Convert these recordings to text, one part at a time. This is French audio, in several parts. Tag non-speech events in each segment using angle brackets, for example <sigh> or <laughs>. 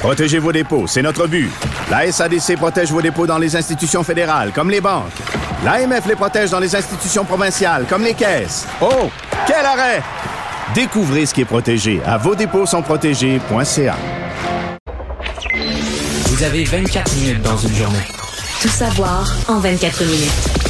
Protégez vos dépôts, c'est notre but. La SADC protège vos dépôts dans les institutions fédérales, comme les banques. L'AMF les protège dans les institutions provinciales, comme les caisses. Oh, quel arrêt! Découvrez ce qui est protégé à vos dépôts sont protégés.ca. Vous avez 24 minutes dans une journée. Tout savoir en 24 minutes.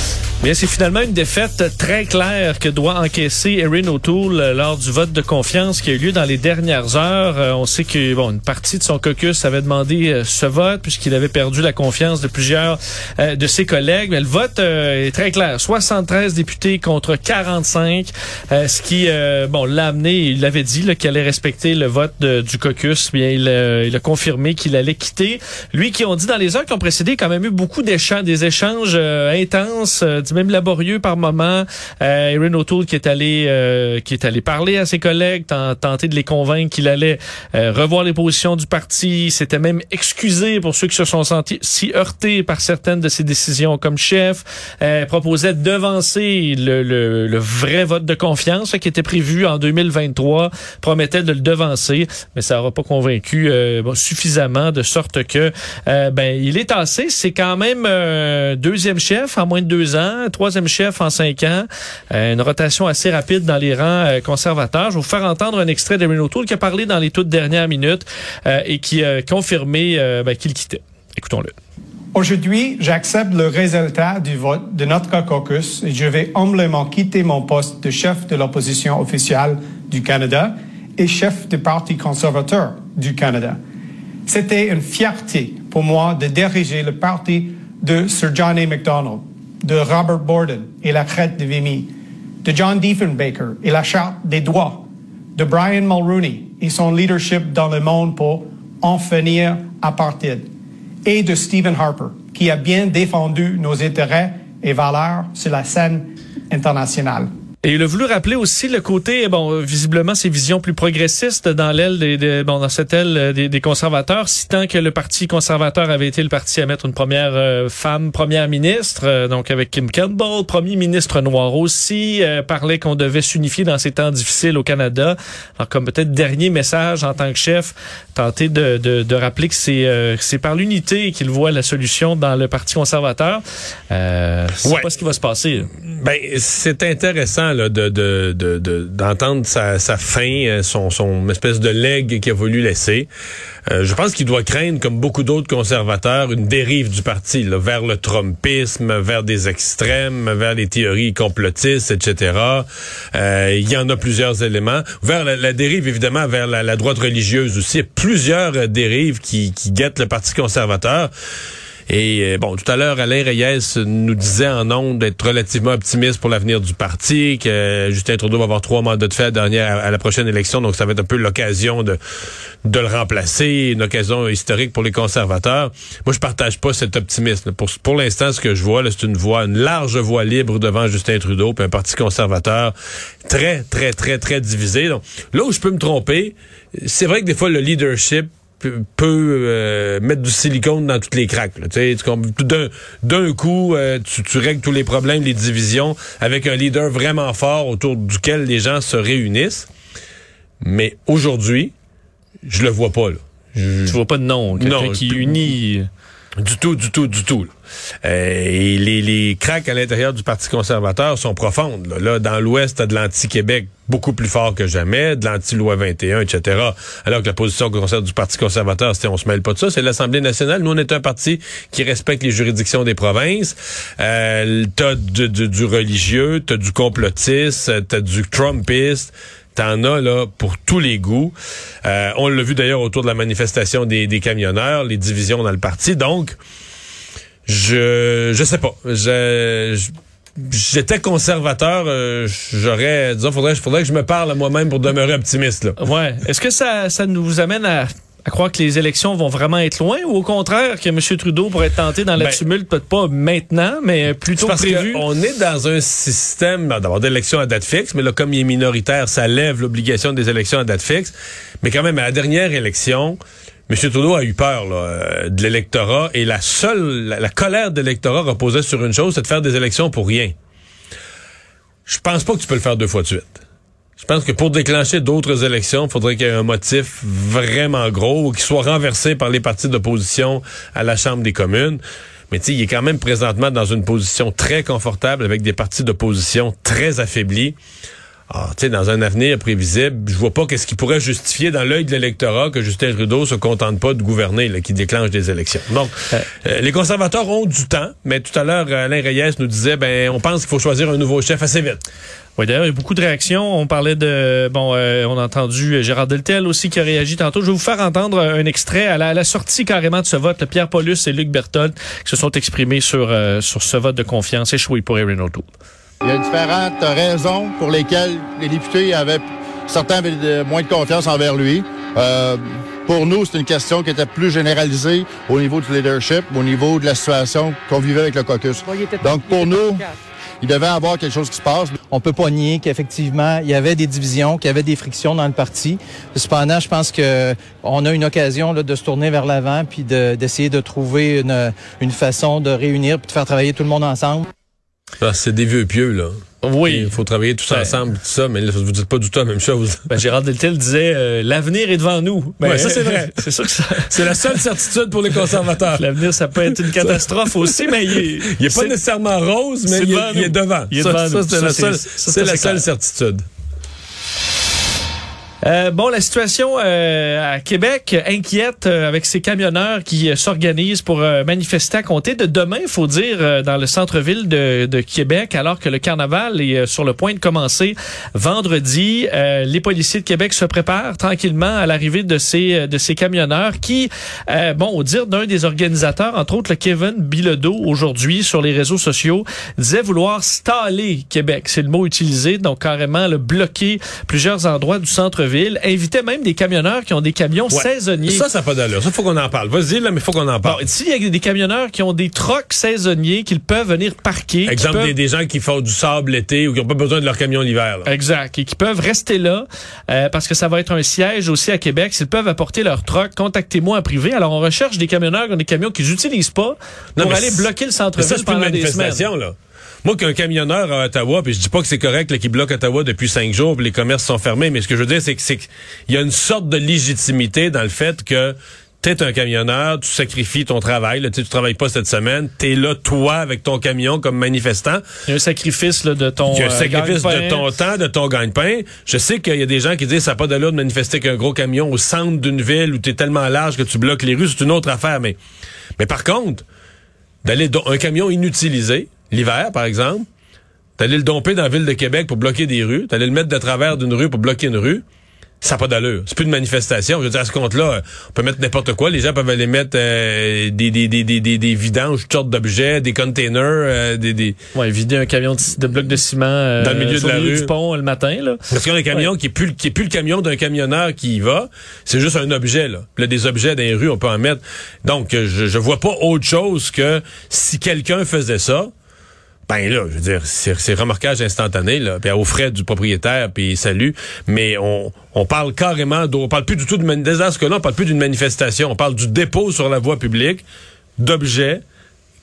Bien, c'est finalement une défaite très claire que doit encaisser Erin O'Toole euh, lors du vote de confiance qui a eu lieu dans les dernières heures. Euh, on sait que bon, une partie de son caucus avait demandé euh, ce vote puisqu'il avait perdu la confiance de plusieurs de ses collègues. Mais le vote est très clair. 73 députés contre 45, ce qui bon l'a amené, il l'avait dit qu'il allait respecter le vote du caucus. Bien, il, a confirmé qu'il allait quitter. Lui qui ont dit dans les heures qui ont précédé quand même eu beaucoup d'échanges, intenses même laborieux par moment. Euh, Erin O'Toole qui est allé euh, qui est allé parler à ses collègues, tenter de les convaincre qu'il allait euh, revoir les positions du parti. S'était même excusé pour ceux qui se sont sentis si heurtés par certaines de ses décisions comme chef. Euh, proposait de devancer le, le, le, vrai vote de confiance qui était prévu en 2023. Promettait de le devancer, mais ça n'aura pas convaincu euh, suffisamment de sorte que ben il est tassé. C'est quand même deuxième chef en moins de deux ans troisième chef en cinq ans, euh, une rotation assez rapide dans les rangs euh, conservateurs. Je vais vous faire entendre un extrait de O'Toole qui a parlé dans les toutes dernières minutes euh, et qui a confirmé ben, qu'il quittait. Écoutons-le. Aujourd'hui, j'accepte le résultat du vote de notre caucus et je vais humblement quitter mon poste de chef de l'opposition officielle du Canada et chef du Parti conservateur du Canada. C'était une fierté pour moi de diriger le parti de Sir John A. Macdonald de Robert Borden et la crête de Vimy, de John Diefenbaker et la charte des droits, de Brian Mulrooney et son leadership dans le monde pour en finir apartheid, et de Stephen Harper, qui a bien défendu nos intérêts et valeurs sur la scène internationale. Et il a voulu rappeler aussi le côté, bon, visiblement ses visions plus progressistes dans l'aile des, bon, dans cette aile euh, des, conservateurs, citant que le parti conservateur avait été le parti à mettre une première euh, femme première ministre, euh, donc avec Kim Campbell, premier ministre noir aussi, parlait qu'on devait s'unifier dans ces temps difficiles au Canada. Alors comme peut-être dernier message en tant que chef, tenter de, de, de rappeler que c'est c'est par l'unité qu'il voit la solution dans le parti conservateur. Euh, c'est pas ce qui va se passer. Ben c'est intéressant de, d'entendre sa, fin, euh, son, espèce de legs qu'il a voulu laisser. Euh, je pense qu'il doit craindre, comme beaucoup d'autres conservateurs, une dérive du parti vers le trumpisme, vers des extrêmes, vers les théories complotistes, etc. Euh, il y en a plusieurs éléments. Vers la, dérive, évidemment, vers la, droite religieuse aussi. Plusieurs dérives qui guettent le Parti conservateur. Et euh, bon, tout à l'heure, Alain Reyes nous disait en ondes d'être relativement optimiste pour l'avenir du parti, que Justin Trudeau va avoir trois mandats de fait dernière à, la prochaine élection, donc ça va être un peu l'occasion de, le remplacer, une occasion historique pour les conservateurs. Moi, je partage pas cet optimisme. Pour, l'instant, ce que je vois, c'est une voie, une large voie libre devant Justin Trudeau, puis un parti conservateur très, très, très, très divisé. Donc, là où je peux me tromper, c'est vrai que des fois, le leadership peut, euh, mettre du silicone dans toutes les craques. D'un coup, euh, tu, tu, règles tous les problèmes, les divisions, avec un leader vraiment fort autour duquel les gens se réunissent. Mais aujourd'hui, je le vois pas. Là. Je, tu vois pas de nom, quelqu'un qui unit... Du tout, du tout, du tout. Euh, et les, les craques à l'intérieur du Parti conservateur sont profondes. Là, dans l'Ouest, t'as de l'anti-Québec beaucoup plus fort que jamais, de l'anti-loi 21, etc. Alors que la position du Parti conservateur, c'était on se mêle pas de ça. C'est l'Assemblée nationale. Nous, on est un parti qui respecte les juridictions des provinces. Euh, t'as du, du, du religieux, t'as du complotiste, t'as du Trumpiste. T'en as là pour tous les goûts. Euh, on l'a vu d'ailleurs autour de la manifestation des, des camionneurs, les divisions dans le parti. Donc, je je sais pas. Je, J'étais conservateur, euh, j'aurais, disons, faudrait, faudrait que je me parle à moi-même pour demeurer optimiste. Là. Ouais. Est-ce que ça, ça nous amène à, à croire que les élections vont vraiment être loin ou au contraire que M. Trudeau pourrait être tenté dans le Ben, tumulte, peut-être pas maintenant, mais plutôt Parce prévu? qu'on est dans un système ben, d'abord d'élections à date fixe, mais là, comme il est minoritaire, ça lève l'obligation des élections à date fixe. Mais quand même, à la dernière élection, M. Trudeau a eu peur là, euh, de l'électorat et la seule, la, la colère de l'électorat reposait sur une chose, c'est de faire des élections pour rien. Je pense pas que tu peux le faire deux fois de suite. Je pense que pour déclencher d'autres élections, il faudrait qu'il y ait un motif vraiment gros ou qu'il soit renversé par les partis d'opposition à la Chambre des communes. Mais il est quand même présentement dans une position très confortable avec des partis d'opposition très affaiblis. Ah, tu sais, dans un avenir prévisible, je vois pas qu'est-ce qui pourrait justifier dans l'œil de l'électorat que Justin Trudeau se contente pas de gouverner, là, qui déclenche des élections. Donc, euh, les conservateurs ont du temps, mais tout à l'heure, Alain Reyes nous disait, ben, on pense qu'il faut choisir un nouveau chef assez vite. Oui, d'ailleurs, il y a beaucoup de réactions. On parlait de... Bon, euh, on a entendu Gérard Deltel aussi qui a réagi tantôt. Je vais vous faire entendre un extrait à la, à la sortie carrément de ce vote. Le Pierre Paulus et Luc Berthold qui se sont exprimés sur, euh, sur ce vote de confiance échoué pour Erin O'Toole. Il y a différentes raisons pour lesquelles les députés avaient, certains avaient de- moins de confiance envers lui. Euh, pour nous, c'est une question qui était plus généralisée au niveau du leadership, au niveau de la situation qu'on vivait avec le caucus. Donc, pour nous, il devait y avoir quelque chose qui se passe. On peut pas nier qu'effectivement, il y avait des divisions, qu'il y avait des frictions dans le parti. Cependant, je pense que on a une occasion là, de se tourner vers l'avant puis de- d'essayer de, trouver une, une façon de réunir puis de faire travailler tout le monde ensemble. Ah, c'est des vieux pieux, là. Oui. Il faut travailler tous Ben. ensemble, tout ça, mais là, vous dites pas du tout la même chose. Ben, Gérard Deltel disait euh, l'avenir est devant nous. Ben, ça, c'est vrai. <laughs> c'est sûr que ça, C'est la seule certitude pour les conservateurs. l'avenir ça peut être une catastrophe aussi, mais il est, Il est pas nécessairement rose, mais il est, devant il est devant. Il est ça, devant ça, nous. c'est la ça, seule certitude. Euh, bon, la situation euh, à Québec inquiète euh, avec ces camionneurs qui euh, s'organisent pour euh, manifester à compter de demain, faut dire, dans le centre-ville de, de Québec, alors que le carnaval est sur le point de commencer vendredi. Les policiers de Québec se préparent tranquillement à l'arrivée de ces de ces camionneurs qui, bon, au dire d'un des organisateurs, entre autres le Kevin Bilodeau, aujourd'hui sur les réseaux sociaux, disait vouloir staller Québec. C'est le mot utilisé, donc carrément le bloquer plusieurs endroits du centre-ville. Invitait même des camionneurs qui ont des camions Ouais. saisonniers. Ça, ça n'a pas d'allure. Ça, faut qu'on en parle. Vas-y, là, mais faut qu'on en Bon, parle. s'il y a des camionneurs qui ont des trocs saisonniers qu'ils peuvent venir parquer, Exemple, peuvent- des, des gens qui font du sable l'été ou qui n'ont pas besoin de leur camion l'hiver. Exact. Et qui peuvent rester là euh, parce que ça va être un siège aussi à Québec. S'ils peuvent apporter leur troc, contactez-moi en privé. Alors, on recherche des camionneurs qui ont des camions qu'ils n'utilisent pas pour aller bloquer le centre-ville c'est plus une pendant des semaines. manifestation, là. Moi, qu'un camionneur à Ottawa, puis je dis pas que c'est correct là, qu'il bloque Ottawa depuis cinq jours, puis les commerces sont fermés, mais ce que je veux dire, c'est que c'est qu'il y a une sorte de légitimité dans le fait que t'es un camionneur, tu sacrifies ton travail, là, tu travailles pas cette semaine, t'es là, toi, avec ton camion comme manifestant, Il y a un sacrifice là, de ton il y a un euh, sacrifice de ton temps, de ton gagne-pain. Je sais qu'il y a des gens qui disent ça n'a pas d'allure de manifester qu'un gros camion au centre d'une ville où tu es tellement large que tu bloques les rues, c'est une autre affaire. Mais, mais par contre, d'aller do- un camion inutilisé, l'hiver par exemple, d'aller le domper dans la ville de Québec pour bloquer des rues, d'aller le mettre de travers d'une rue pour bloquer une rue, ça n'a pas d'allure. C'est plus une manifestation. Je veux dire, à ce compte-là, on peut mettre n'importe quoi. Les gens peuvent aller mettre euh, des, des, des, des, des, des vidanges, toutes sortes d'objets, des containers, euh, des, des, Ouais, vider un camion de, de blocs de ciment euh, Dans le milieu de la rue. du pont euh, le matin. Là. Parce qu'on a un camion qui est plus qui est plus le camion d'un camionneur qui y va, c'est juste un objet là. Puis là, des objets dans les rues, on peut en mettre. Donc je je vois pas autre chose que si quelqu'un faisait ça, ben là, je veux dire, c'est remorquage instantané là, puis aux frais du propriétaire, puis salut. Mais on on parle carrément, on parle plus du tout de dans ce cas-là, on parle plus d'une manifestation, on parle du dépôt sur la voie publique d'objets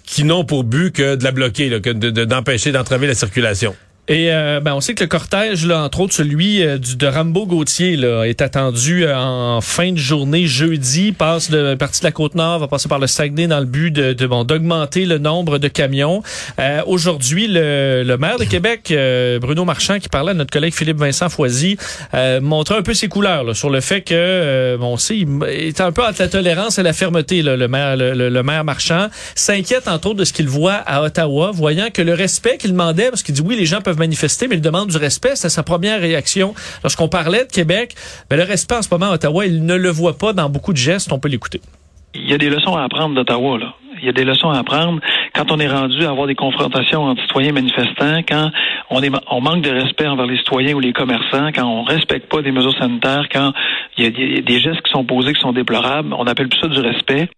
qui n'ont pour but que de la bloquer, là, que de- de- d'empêcher d'entraver la circulation. Et euh, ben, on sait que le cortège, là, entre autres celui euh, du, de Rambo Gauthier, là, est attendu euh, en fin de journée jeudi. Passe de partie de la côte nord, va passer par le Saguenay dans le but de, de bon d'augmenter le nombre de camions. Euh, Aujourd'hui, le, le maire de Québec, euh, Bruno Marchand, qui parlait à notre collègue Philippe Vincent Foisy, montrait un peu ses couleurs là, sur le fait que bon, on sait, il est un peu entre la tolérance et la fermeté. Là, le maire, le, le- le maire Marchand s'inquiète entre autres de ce qu'il voit à Ottawa, voyant que le respect qu'il demandait, parce qu'il dit oui, les gens peuvent peuvent manifester, mais ils demandent du respect. C'est sa première réaction. Lorsqu'on parlait de Québec, ben, le respect en ce moment à Ottawa, il ne le voit pas dans beaucoup de gestes. On peut l'écouter. Il y a des leçons à apprendre d'Ottawa, là. Il y a des leçons à apprendre quand on est rendu à avoir des confrontations entre citoyens manifestants, quand on, est, on manque de respect envers les citoyens ou les commerçants, quand on respecte pas des mesures sanitaires, quand il y a des gestes qui sont posés qui sont déplorables. On appelle plus ça du respect.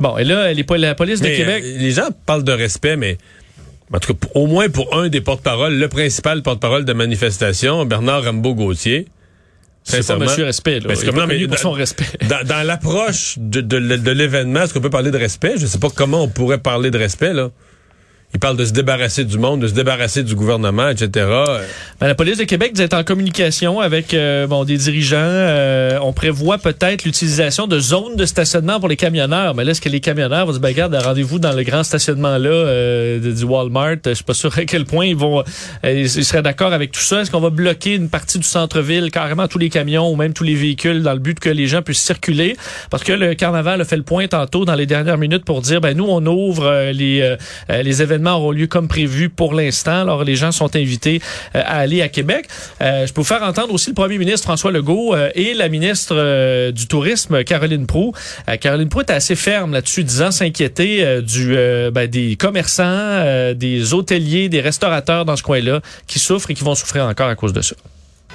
Bon, et là, les, la police de Québec. Euh, les gens parlent de respect, mais en tout cas, au moins pour un des porte-parole, le principal porte-parole de manifestation, Bernard Rambaud-Gauthier, c'est pas monsieur respect, là. Parce que, non, mais, pour son respect. <laughs> Dans, dans l'approche de, de, de l'événement, est-ce qu'on peut parler de respect? Je sais pas comment on pourrait parler de respect, là. Il parle de se débarrasser du monde, de se débarrasser du gouvernement, etc. Ben, la police de Québec est en communication avec euh, bon des dirigeants. Euh, on prévoit peut-être l'utilisation de zones de stationnement pour les camionneurs. Mais là, est-ce que les camionneurs vont se bagarrer rendez-vous dans le grand stationnement là euh, du Walmart? Je suis pas sûr à quel point ils vont. ils seraient d'accord avec tout ça. Est-ce qu'on va bloquer une partie du centre-ville, carrément tous les camions ou même tous les véhicules, dans le but que les gens puissent circuler? Parce que le carnaval a fait le point tantôt dans les dernières minutes pour dire ben nous on ouvre les les événements auront lieu comme prévu pour l'instant. Alors, les gens sont invités euh, à aller à Québec. Euh, je peux vous faire entendre aussi le premier ministre François Legault euh, et la ministre du Tourisme, Caroline Proux. Caroline Proux est assez ferme là-dessus, disant s'inquiéter du ben, des commerçants, des hôteliers, des restaurateurs dans ce coin-là qui souffrent et qui vont souffrir encore à cause de ça.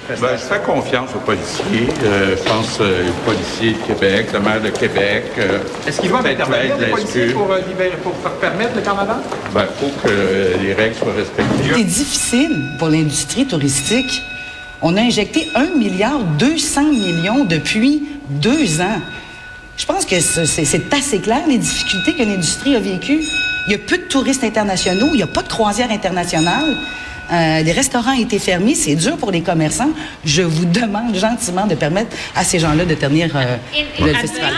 Ben, je fais confiance aux policiers. Euh, je pense euh, aux policiers de Québec, le maire de Québec. Euh, Est-ce qu'ils vont intervenir, les policiers, pour, euh, pour, pour, permettre le carnaval? Ben, il faut que les règles soient respectées. C'est difficile pour l'industrie touristique. On a injecté 1 milliard 200 millions depuis deux ans. Je pense que c'est assez clair, les difficultés que l'industrie a vécues. Il y a peu de touristes internationaux, il n'y a pas de croisière internationale. Euh, les restaurants ont été fermés, c'est dur pour les commerçants. Je vous demande gentiment de permettre à ces gens-là de tenir euh, le festival.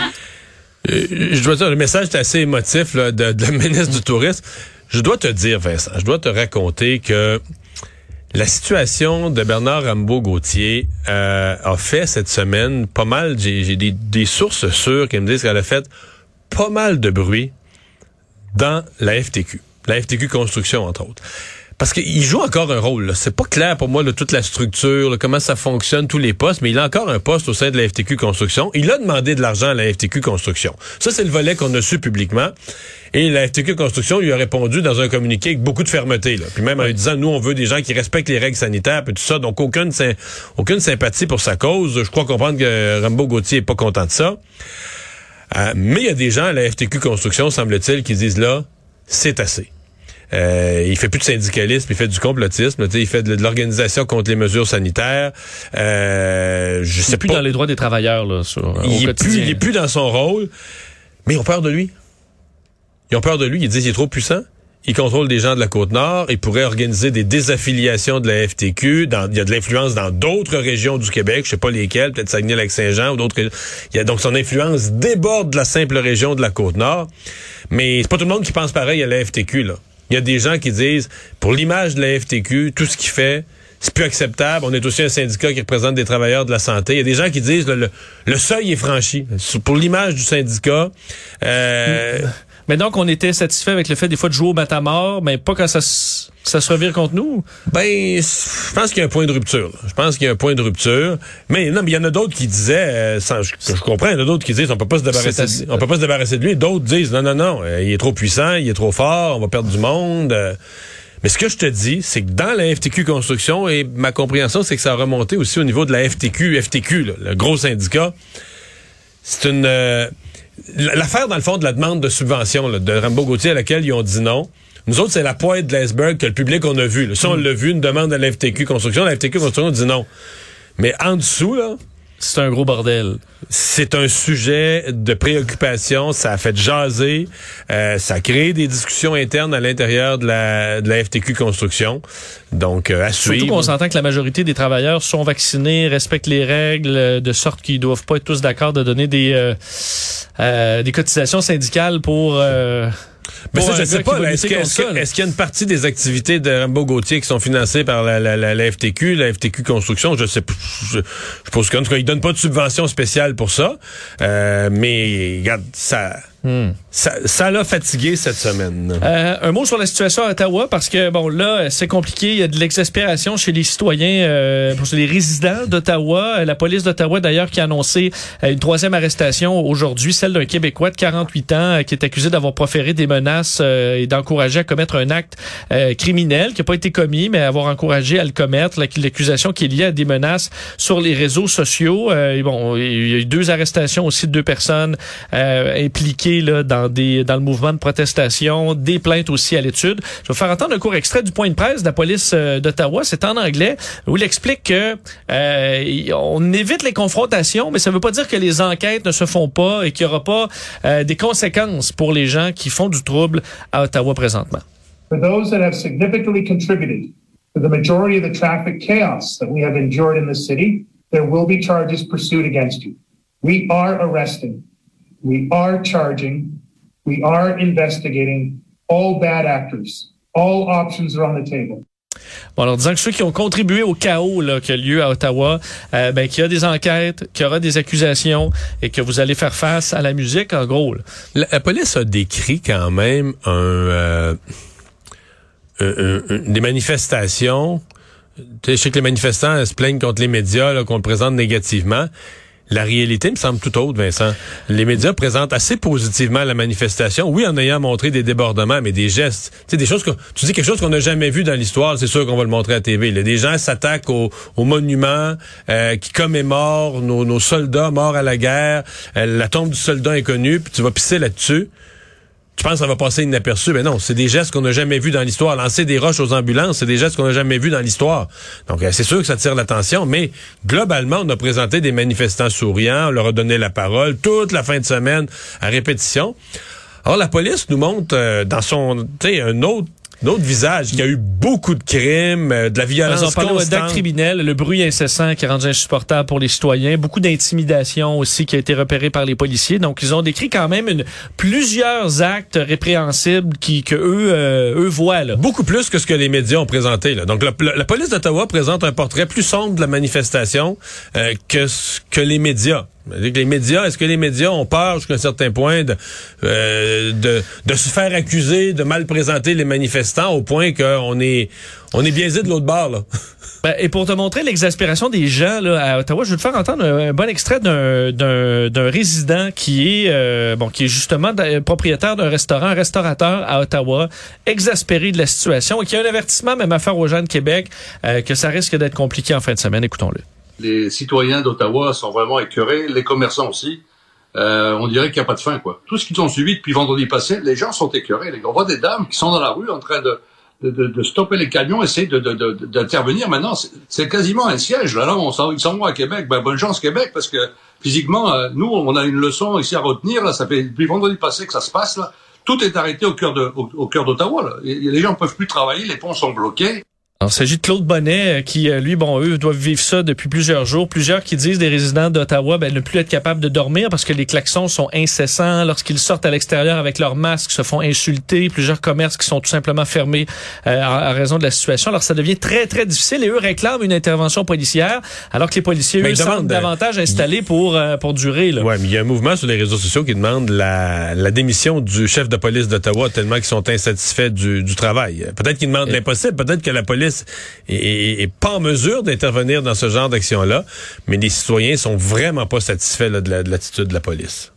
Euh, je dois dire, le message est assez émotif là, de, de la <laughs> ministre du Tourisme. Je dois te dire, Vincent, je dois te raconter que la situation de Bernard Rambaud-Gauthier euh, a fait cette semaine pas mal, j'ai des, des sources sûres qui me disent qu'elle a fait pas mal de bruit dans la FTQ, la FTQ Construction entre autres. Parce qu'il joue encore un rôle. C'est pas clair pour moi de toute la structure, comment ça fonctionne, tous les postes, mais il a encore un poste au sein de la FTQ Construction. Il a demandé de l'argent à la FTQ Construction. Ça, c'est le volet qu'on a su publiquement. Et la FTQ Construction lui a répondu dans un communiqué avec beaucoup de fermeté. Là. Puis même en lui disant, nous, on veut des gens qui respectent les règles sanitaires et tout ça. Donc, aucune, aucune sympathie pour sa cause. Je crois comprendre que Rambo Gauthier est pas content de ça. Euh, mais il y a des gens à la FTQ Construction, semble-t-il, qui disent là, c'est assez. Euh, il fait plus de syndicalisme, il fait du complotisme. Il fait de, l'organisation contre les mesures sanitaires. Euh, je sais plus dans les droits des travailleurs là. Sur, il, est plus, il est plus dans son rôle. Mais ils ont peur de lui. Ils ont peur de lui. Ils disent qu'il est trop puissant. Il contrôle des gens de la Côte-Nord. Il pourrait organiser des désaffiliations de la FTQ. Il y a de l'influence dans d'autres régions du Québec. Je sais pas lesquelles. Peut-être Saguenay-Lac-Saint-Jean ou d'autres. Il a donc son influence déborde de la simple région de la Côte-Nord. Mais c'est pas tout le monde qui pense pareil à la FTQ. Il y a des gens qui disent, pour l'image de la FTQ, tout ce qu'il fait, c'est plus acceptable. On est aussi un syndicat qui représente des travailleurs de la santé. Il y a des gens qui disent le, seuil est franchi. Pour l'image du syndicat. Euh, mais donc, on était satisfait avec le fait des fois de jouer au matamor, mais pas quand ça, ça se revire contre nous? Ben, je pense qu'il y a un point de rupture. Je pense qu'il y a un point de rupture. Mais non, mais il y en a d'autres qui disaient, euh, je, comprends, il y en a d'autres qui disent on peut pas se débarrasser, on peut pas se débarrasser de lui. D'autres disent non, non, non, euh, il est trop puissant, il est trop fort, on va perdre du monde. Euh. Mais ce que je te dis, c'est que dans la FTQ Construction, et ma compréhension, c'est que ça a remonté aussi au niveau de la FTQ, FTQ, le gros syndicat. C'est une l'affaire, dans le fond, de la demande de subvention de Rambo Gauthier à laquelle ils ont dit non. Nous autres, c'est la pointe de l'iceberg que le public on a vu. Là. Ça, on l'a vu, une demande à la FTQ Construction. La FTQ Construction dit non. Mais en dessous, là, c'est un gros bordel. C'est un sujet de préoccupation. Ça a fait jaser. Euh, ça a créé des discussions internes à l'intérieur de la, de la FTQ Construction. Donc, euh, à suivre. Surtout qu'on s'entend que la majorité des travailleurs sont vaccinés, respectent les règles, euh, de sorte qu'ils doivent pas être tous d'accord de donner des, euh, des cotisations syndicales pour mais ça, je sais pas. Est-ce qu'il y a une partie des activités de Rambo Gauthier qui sont financées par la, la, la, FTQ, la FTQ Construction? Je sais je, je pense qu'en tout cas, ils donnent pas de subvention spéciale pour ça. Euh, mais regarde, ça Ça l'a fatigué cette semaine. Euh, un mot sur la situation à Ottawa, parce que bon là, c'est compliqué. Il y a de l'exaspération chez les citoyens, euh, pour les résidents d'Ottawa. La police d'Ottawa, d'ailleurs, qui a annoncé euh, une troisième arrestation aujourd'hui, celle d'un Québécois de 48 ans euh, qui est accusé d'avoir proféré des menaces et d'encourager à commettre un acte criminel qui n'a pas été commis, mais avoir encouragé à le commettre. L'accusation qui est liée à des menaces sur les réseaux sociaux. Bon, il y a eu deux arrestations aussi de deux personnes impliquées dans, le mouvement de protestation, des plaintes aussi à l'étude. Je vais faire entendre un court extrait du point de presse de la police euh, d'Ottawa. C'est en anglais où il explique que euh, on évite les confrontations, mais ça ne veut pas dire que les enquêtes ne se font pas et qu'il n'y aura pas euh, des conséquences pour les gens qui font du trouble à Ottawa présentement. For those that have significantly contributed to the majority of the traffic chaos that we have endured in the city, there will be charges pursued against you. We are We are charging. We are investigating all bad actors. All options are on the table. Bon, alors disant que ceux qui ont contribué au chaos là, qui a lieu à Ottawa, euh, ben, qu'il y a des enquêtes, qu'il y aura des accusations et que vous allez faire face à la musique, en gros. La, police a décrit quand même un, euh, des manifestations. Je sais que les manifestants se plaignent contre les médias, qu'on le présente négativement. La réalité me semble tout autre, Vincent. Les médias présentent assez positivement la manifestation. Oui, en ayant montré des débordements, mais des gestes. Tu sais, des choses que, tu dis quelque chose qu'on n'a jamais vu dans l'histoire, c'est sûr qu'on va le montrer à TV. Là. Des gens s'attaquent aux au monuments euh, qui commémorent nos, nos soldats morts à la guerre, euh, la tombe du soldat inconnu, puis tu vas pisser là-dessus je pense que ça va passer inaperçu. Mais non, c'est des gestes qu'on n'a jamais vus dans l'histoire. Lancer des roches aux ambulances, c'est des gestes qu'on n'a jamais vus dans l'histoire. Donc, euh, c'est sûr que ça tire l'attention, mais globalement, on a présenté des manifestants souriants, on leur a donné la parole toute la fin de semaine à répétition. Alors, la police nous montre euh, dans son, tu sais, un autre D'autres visage, qui a eu beaucoup de crimes, euh, de la violence On parle d'actes criminels, le bruit incessant qui a rendu insupportable pour les citoyens, beaucoup d'intimidation aussi qui a été repéré par les policiers. Donc, ils ont décrit quand même une, plusieurs actes répréhensibles qui, que eux, euh, eux voient. Là. Beaucoup plus que ce que les médias ont présenté. Là. Donc, la, police d'Ottawa présente un portrait plus sombre de la manifestation euh, que, que les médias. Les médias, est-ce que les médias ont peur jusqu'à un certain point de, euh, de, de, se faire accuser de mal présenter les manifestants au point qu'on est on est biaisé de l'autre bord là? <laughs> Ben, et pour te montrer l'exaspération des gens là, à Ottawa, je vais te faire entendre un, bon extrait d'un, d'un, résident qui est euh, bon qui est justement propriétaire d'un restaurant, un restaurateur à Ottawa, exaspéré de la situation et qui a un avertissement même à faire aux gens de Québec euh, que ça risque d'être compliqué en fin de semaine. Écoutons-le les citoyens d'Ottawa sont vraiment écœurés, les commerçants aussi. Euh, on dirait qu'il n'y a pas de fin, quoi. Tout ce qu'ils ont suivi depuis vendredi passé, les gens sont écœurés. On voit des dames qui sont dans la rue en train de, de, de, stopper les camions, essayer d'intervenir. Maintenant, c'est quasiment un siège. Là, là on s'en va à Québec. Ben, bonne chance Québec, parce que physiquement, euh, nous, on a une leçon ici à retenir. Là, ça fait depuis vendredi passé que ça se passe. Là. Tout est arrêté au cœur de, au, d'Ottawa. Les gens ne peuvent plus travailler, les ponts sont bloqués. Alors, il s'agit de Claude Bonnet euh, qui, euh, lui, bon, eux doivent vivre ça depuis plusieurs jours. Plusieurs qui disent des résidents d'Ottawa ben, ne plus être capables de dormir parce que les klaxons sont incessants. Lorsqu'ils sortent à l'extérieur avec leurs masques, se font insulter. Plusieurs commerces qui sont tout simplement fermés euh, à, raison de la situation. Alors, ça devient très, très difficile et eux réclament une intervention policière alors que les policiers, eux, sont davantage installés pour, pour durer. Ouais, mais il y a un mouvement sur les réseaux sociaux qui demande la, la démission du chef de police d'Ottawa tellement qu'ils sont insatisfaits du, du travail. Peut-être qu'ils demandent l'impossible. Peut-être que la police est, pas en mesure d'intervenir dans ce genre d'action-là, mais les citoyens sont vraiment pas satisfaits de l'attitude de la police.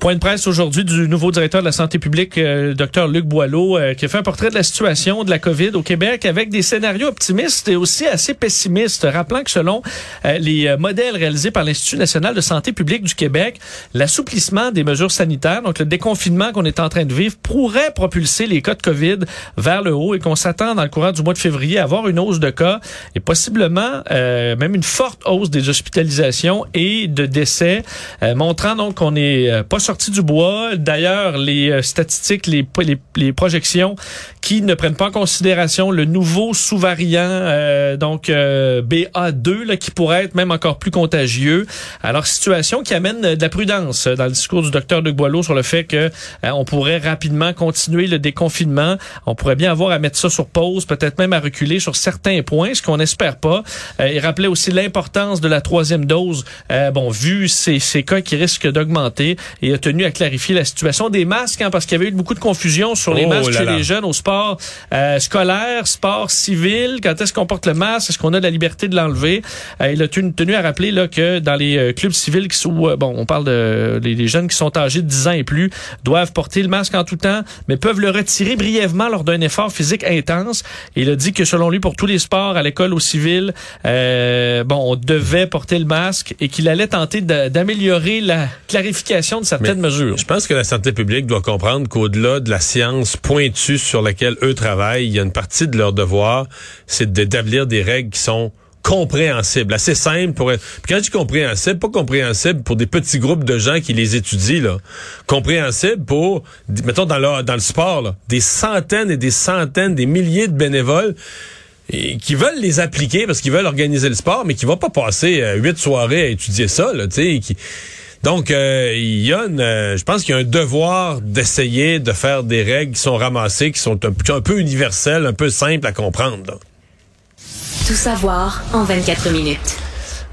Point de presse aujourd'hui du nouveau directeur de la santé publique, euh, Dr Luc Boileau, euh, qui a fait un portrait de la situation de la COVID au Québec avec des scénarios optimistes et aussi assez pessimistes, rappelant que selon euh, les modèles réalisés par l'Institut national de santé publique du Québec, l'assouplissement des mesures sanitaires, donc le déconfinement qu'on est en train de vivre, pourrait propulser les cas de COVID vers le haut et qu'on s'attend dans le courant du mois de février à avoir une hausse de cas et possiblement même une forte hausse des hospitalisations et de décès, montrant donc qu'on n'est pas sorti du bois. D'ailleurs, les euh, statistiques, les, les, les, projections qui ne prennent pas en considération le nouveau sous-variant, euh, donc euh, BA2, là, qui pourrait être même encore plus contagieux. Alors, situation qui amène de la prudence dans le discours du docteur de Boileau sur le fait que on pourrait rapidement continuer le déconfinement. On pourrait bien avoir à mettre ça sur pause, peut-être même à reculer sur certains points, ce qu'on n'espère pas. il rappelait aussi l'importance de la troisième dose, bon, vu ces, ces cas qui risquent d'augmenter. A tenu à clarifier la situation des masques, hein, parce qu'il y avait eu beaucoup de confusion sur les Oh masques là chez là. les jeunes au sport euh, scolaire, sport civil. Quand est-ce qu'on porte le masque? Est-ce qu'on a la liberté de l'enlever? Euh, il a tenu, tenu à rappeler là, que dans les euh, clubs civils qui sont, bon, on parle de les, les jeunes qui sont âgés de 10 ans et plus, doivent porter le masque en tout temps, mais peuvent le retirer brièvement lors d'un effort physique intense. Il a dit que selon lui, pour tous les sports, à l'école, au civil, euh, bon, on devait porter le masque et qu'il allait tenter d'améliorer la clarification de Mais. Je pense que la santé publique doit comprendre qu'au-delà de la science pointue sur laquelle eux travaillent, il y a une partie de leur devoir, c'est d'établir des règles qui sont compréhensibles, assez simples pour être... Puis quand je dis compréhensible, pas compréhensible pour des petits groupes de gens qui les étudient, là. Compréhensible pour, mettons, dans le, dans le sport, là, des centaines et des centaines, des milliers de bénévoles et qui veulent les appliquer parce qu'ils veulent organiser le sport, mais qui vont pas passer euh, huit soirées à étudier ça, là, tu sais, qui... Donc, euh, il y a une, euh, je pense qu'il y a un devoir d'essayer de faire des règles qui sont ramassées, qui sont un, peu- un peu universelles, un peu simples à comprendre. Tout savoir en 24 minutes.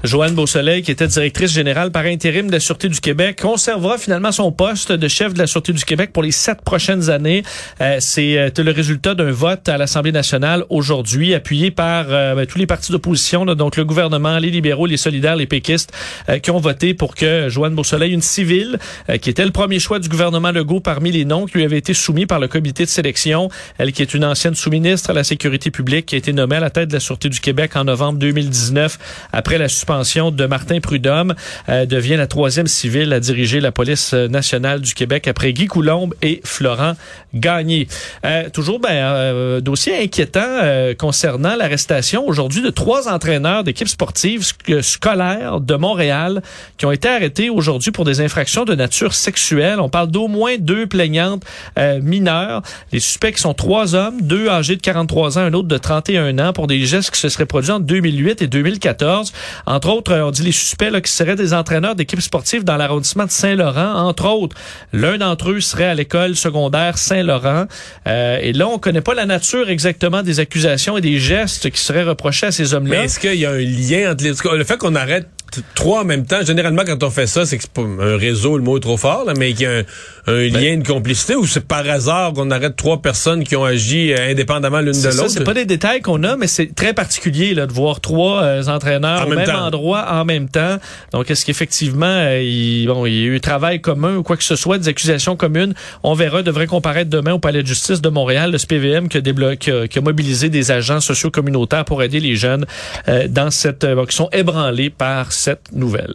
Joanne Beausoleil, qui était directrice générale par intérim de la Sûreté du Québec, conservera finalement son poste de chef de la Sûreté du Québec pour les sept prochaines années. Euh, c'est euh, le résultat d'un vote à l'Assemblée nationale aujourd'hui, appuyé par euh, ben, tous les partis d'opposition, donc le gouvernement, les libéraux, les solidaires, les péquistes, euh, qui ont voté pour que Joanne Beausoleil, une civile, euh, qui était le premier choix du gouvernement Legault parmi les noms qui lui avaient été soumis par le comité de sélection, elle qui est une ancienne sous-ministre à la Sécurité publique, qui a été nommée à la tête de la Sûreté du Québec en novembre 2019 après la suspension de Martin Prudhomme, euh, devient la troisième civile à diriger la police euh, nationale du Québec après Guy Coulombe et Florent Gagné. Euh, toujours ben, euh, dossier inquiétant euh, concernant l'arrestation aujourd'hui de trois entraîneurs d'équipes sportives sc- scolaires de Montréal qui ont été arrêtés aujourd'hui pour des infractions de nature sexuelle. On parle d'au moins deux plaignantes euh, mineures. Les suspects sont trois hommes, deux âgés de 43 ans, un autre de 31 ans pour des gestes qui se seraient produits en 2008 et 2014. Entre autres, euh, on dit les suspects qui seraient des entraîneurs d'équipes sportives dans l'arrondissement de Saint-Laurent. Entre autres, l'un d'entre eux serait à l'école secondaire Saint-Laurent. Euh, et là, on connaît pas la nature exactement des accusations et des gestes qui seraient reprochés à ces hommes-là. est-ce qu'il y a un lien entre les... Le fait qu'on arrête trois en même temps, généralement, quand on fait ça, c'est que pas un réseau, le mot est trop fort, là, mais qu'il y a un, un Ben lien de complicité ou c'est par hasard qu'on arrête trois personnes qui ont agi euh, indépendamment l'une de l'autre? c'est pas des détails qu'on a, mais c'est très particulier là, de voir trois euh, entraîneurs En au même endroit en même temps. Donc, est-ce qu'effectivement, euh, il, bon, il y a eu travail commun ou quoi que ce soit, des accusations communes? On verra, devrait comparaître demain au Palais de justice de Montréal, le SPVM qui a, déblo- qui a- qui a mobilisé des agents sociaux communautaires pour aider les jeunes euh, dans cette, qui sont ébranlés par cette nouvelle.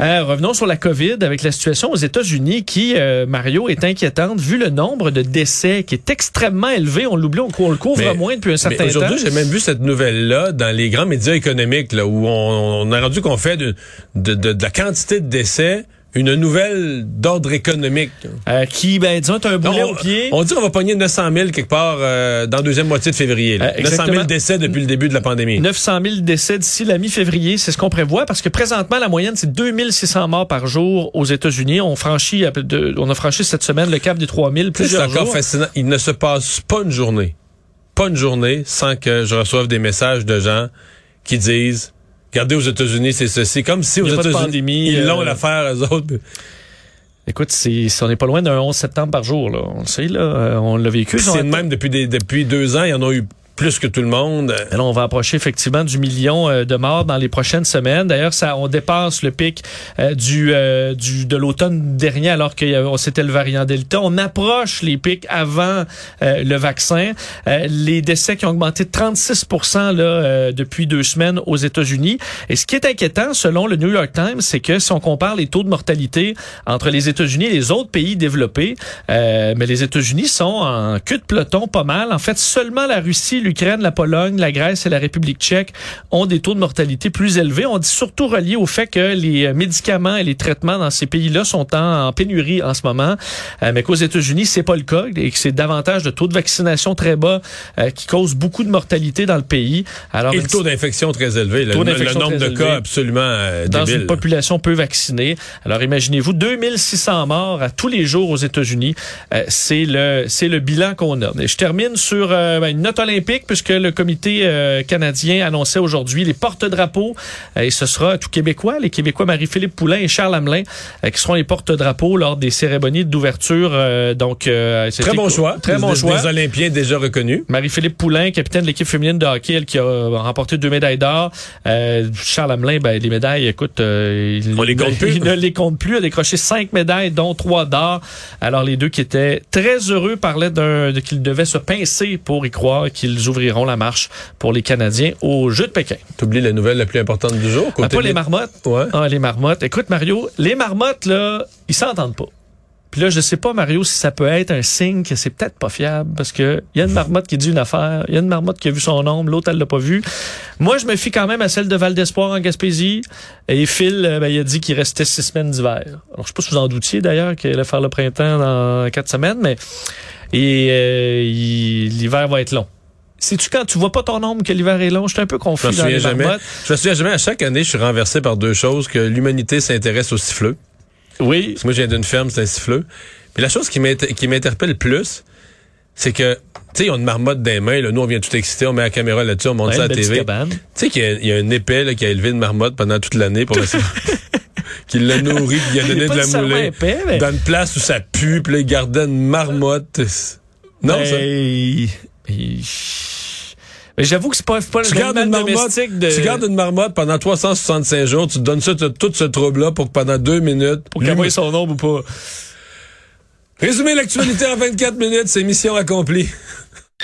Euh, revenons sur la COVID avec la situation aux États-Unis qui, euh, Mario, est inquiétante vu le nombre de décès qui est extrêmement élevé. On l'oublie, on, on le couvre Mais- moins depuis un Mais certain temps. Aujourd'hui, j'ai même vu cette nouvelle-là dans les grands médias économiques, là, où on, on a rendu qu'on fait de, de, de- de la quantité de décès une nouvelle d'ordre économique. Euh, qui, ben, disons, un boulet on, au pied. on dit qu'on va pogner 900 000 quelque part euh, dans la deuxième moitié de février. là. Euh, 900 000 exactement. décès depuis le début de la pandémie. 900 000 décès d'ici la mi-février, c'est ce qu'on prévoit parce que présentement la moyenne c'est 2600 morts par jour aux États-Unis. On franchit, de- on a franchi cette semaine le cap des 3000 Tu sais, C'est plusieurs encore fascinant. Il ne se passe pas une journée, pas une journée sans que je reçoive des messages de gens qui disent Regardez aux États-Unis, c'est ceci. Comme si aux États-Unis, ils l'ont euh, l'affaire, eux autres. Écoute, c'est, on n'est pas loin d'un 11 septembre par jour, là. On le sait, là. Euh, on l'a vécu. C'est de même depuis, des, depuis deux ans. Il y en a eu plus que tout le monde. Là, on va approcher effectivement du million euh, de morts dans les prochaines semaines. D'ailleurs, ça, on dépasse le pic euh, du, euh, du de l'automne dernier, alors que c'était le variant Delta. On approche les pics avant euh, le vaccin. Les décès qui ont augmenté de 36 là, depuis deux semaines aux États-Unis. Et ce qui est inquiétant, selon le New York Times, c'est que si on compare les taux de mortalité entre les États-Unis et les autres pays développés, mais les États-Unis sont en queue de peloton pas mal. En fait, seulement la Russie, l'Ukraine, la Pologne, la Grèce et la République tchèque ont des taux de mortalité plus élevés. On dit surtout relié au fait que les médicaments et les traitements dans ces pays-là sont en, en pénurie en ce moment, euh, mais qu'aux États-Unis, c'est pas le cas et que c'est davantage de taux de vaccination très bas euh, qui cause beaucoup de mortalité dans le pays. Alors, Et le taux d'infection très élevé. Le, nombre de cas absolument euh, dans débile. une population peu vaccinée. Alors imaginez-vous 2600 morts à tous les jours aux États-Unis. Euh, c'est le c'est le bilan qu'on a. Et je termine sur ben, une note olympique puisque le comité euh, canadien annonçait aujourd'hui les porte-drapeaux. Euh, et ce sera tout québécois, les Québécois Marie-Philippe Poulain et Charles Hamelin, euh, qui seront les porte-drapeaux lors des cérémonies d'ouverture. donc, Très bon choix. Très bon Des- choix. Des Olympiens déjà reconnus. Marie-Philippe Poulain, capitaine de l'équipe féminine de hockey, elle qui a remporté deux médailles d'or. Charles Hamelin, ben, les médailles, écoute, il, On les compte <laughs> plus. il ne les compte plus. Il a décroché cinq médailles, dont trois d'or. Alors, les deux qui étaient très heureux parlaient d'un, de, qu'ils devaient se pincer pour y croire qu'ils ouvriront la marche pour les Canadiens aux Jeux de Pékin. T'oublies la nouvelle la plus importante du jour. Ah, côté pas les marmottes? Ouais. Ah, les marmottes. Écoute, Mario, les marmottes, là, ils s'entendent pas. Puis là, je sais pas, Mario, si ça peut être un signe que c'est peut-être pas fiable, parce que il y a une marmotte qui dit une affaire, il y a une marmotte qui a vu son ombre, l'autre, elle l'a pas vu. Moi, je me fie quand même à celle de Val d'Espoir en Gaspésie. Et Phil, euh, ben, il a dit qu'il restait six semaines d'hiver. Alors, je sais pas si vous en doutiez, d'ailleurs, qu'il allait faire le printemps dans quatre semaines, mais et euh, l'hiver va être long. Sais-tu quand tu vois pas ton ombre que l'hiver est long? Je suis un peu Je confus me dans les jamais. marmottes. Je me souviens jamais. À chaque année, je suis renversé par deux choses que l'humanité s'intéresse aux siffleux. Oui. Parce que moi, je viens d'une ferme, c'est un siffleux. Puis la chose qui m'inter- qui m'interpelle le plus, c'est que, tu sais, ils ont une marmotte dans les mains. Là. Nous, on vient tout exciter, on met la caméra là-dessus, on monte Ouais, ça à la TV. Tu sais qu'il y, a- il y a un épais là, qui a élevé une marmotte pendant toute l'année pour essayer... <laughs> qui l'a nourri, qui a donné de la moulée. épais, mais- Dans une place où ça pue, puis là, il gardait une marmotte. Non, Ben, ça? il- il- Mais j'avoue que c'est pas, pas Tu le gardes, une marmotte, de... tu gardes une marmotte pendant 365 jours, tu te donnes ça, tout ce trouble-là pour que pendant deux minutes... Pour qu'elle voie son ombre ou pas. Résumer l'actualité en 24 minutes, c'est mission accomplie.